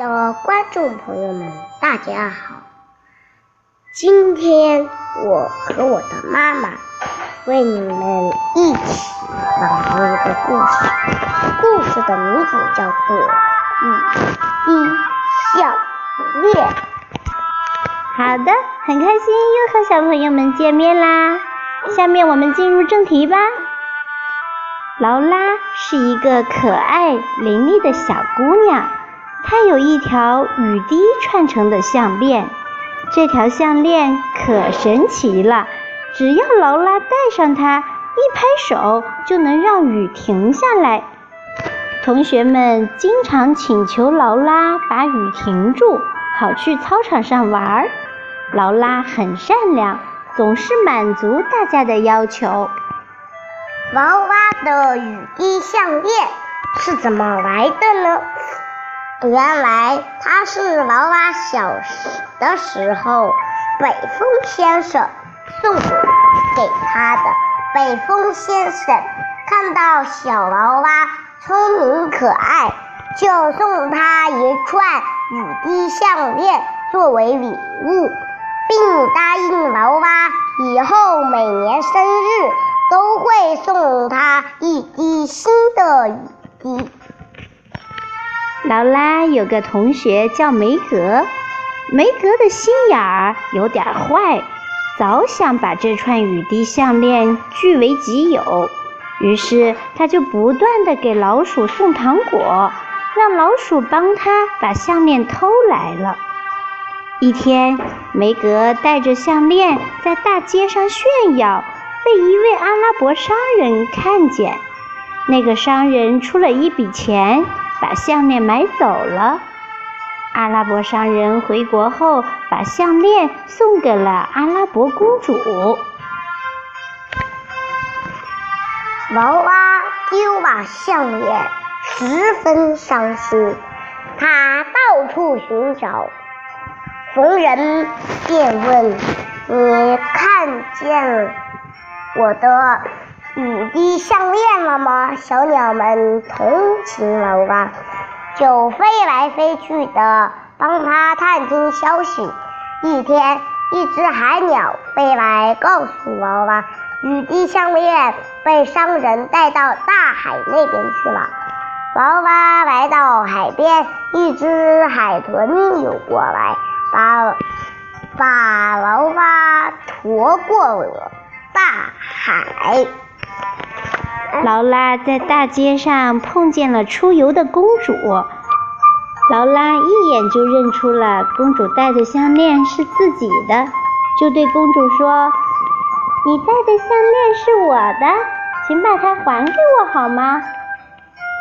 的观众朋友们，大家好！今天我和我的妈妈为你们一起朗读一个故事，故事的名字叫做《雨滴项链》。好的，很开心又和小朋友们见面啦！下面我们进入正题吧。劳拉是一个可爱伶俐的小姑娘。她有一条雨滴串成的项链，这条项链可神奇了，只要劳拉戴上它，一拍手就能让雨停下来。同学们经常请求劳拉把雨停住，好去操场上玩儿。劳拉很善良，总是满足大家的要求。劳拉的雨滴项链是怎么来的呢？原来它是劳拉小时的时候，北风先生送给他的。北风先生看到小劳拉聪明可爱，就送他一串雨滴项链作为礼物，并答应劳拉以后每年生日都会送他一滴新的雨滴。劳拉有个同学叫梅格，梅格的心眼儿有点坏，早想把这串雨滴项链据为己有。于是他就不断的给老鼠送糖果，让老鼠帮他把项链偷来了。一天，梅格带着项链在大街上炫耀，被一位阿拉伯商人看见。那个商人出了一笔钱。把项链买走了。阿拉伯商人回国后，把项链送给了阿拉伯公主。劳拉丢把项链，十分伤心。他到处寻找，逢人便问：“你看见我的？”雨滴项链了吗？小鸟们同情劳拉，就飞来飞去的帮他探听消息。一天，一只海鸟飞来告诉劳拉，雨滴项链被商人带到大海那边去了。劳拉来到海边，一只海豚游过来，把把劳拉驮过了大海。劳拉在大街上碰见了出游的公主，劳拉一眼就认出了公主戴的项链是自己的，就对公主说：“你戴的项链是我的，请把它还给我好吗？”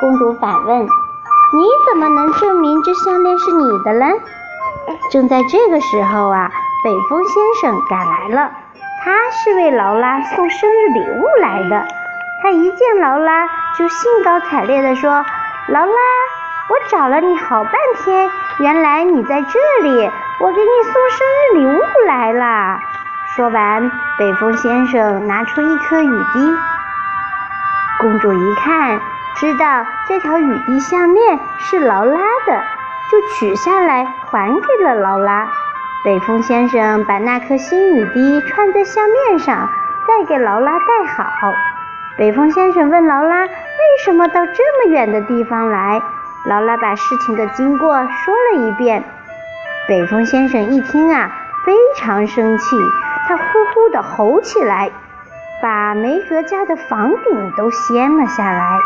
公主反问：“你怎么能证明这项链是你的呢？”正在这个时候啊，北风先生赶来了，他是为劳拉送生日礼物来的。他一见劳拉，就兴高采烈地说：“劳拉，我找了你好半天，原来你在这里，我给你送生日礼物来啦！”说完，北风先生拿出一颗雨滴。公主一看，知道这条雨滴项链是劳拉的，就取下来还给了劳拉。北风先生把那颗新雨滴串在项链上，再给劳拉戴好。北风先生问劳拉：“为什么到这么远的地方来？”劳拉把事情的经过说了一遍。北风先生一听啊，非常生气，他呼呼地吼起来，把梅格家的房顶都掀了下来。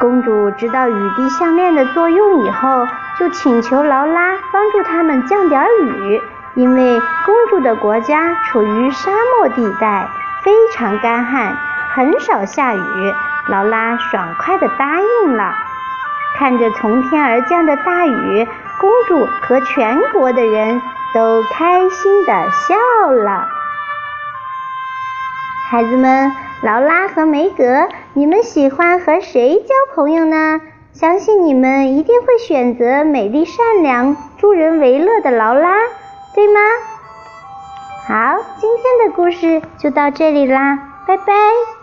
公主知道雨滴项链的作用以后，就请求劳拉帮助他们降点雨，因为公主的国家处于沙漠地带。非常干旱，很少下雨。劳拉爽快地答应了。看着从天而降的大雨，公主和全国的人都开心地笑了。孩子们，劳拉和梅格，你们喜欢和谁交朋友呢？相信你们一定会选择美丽、善良、助人为乐的劳拉，对吗？好，今天的故事就到这里啦，拜拜。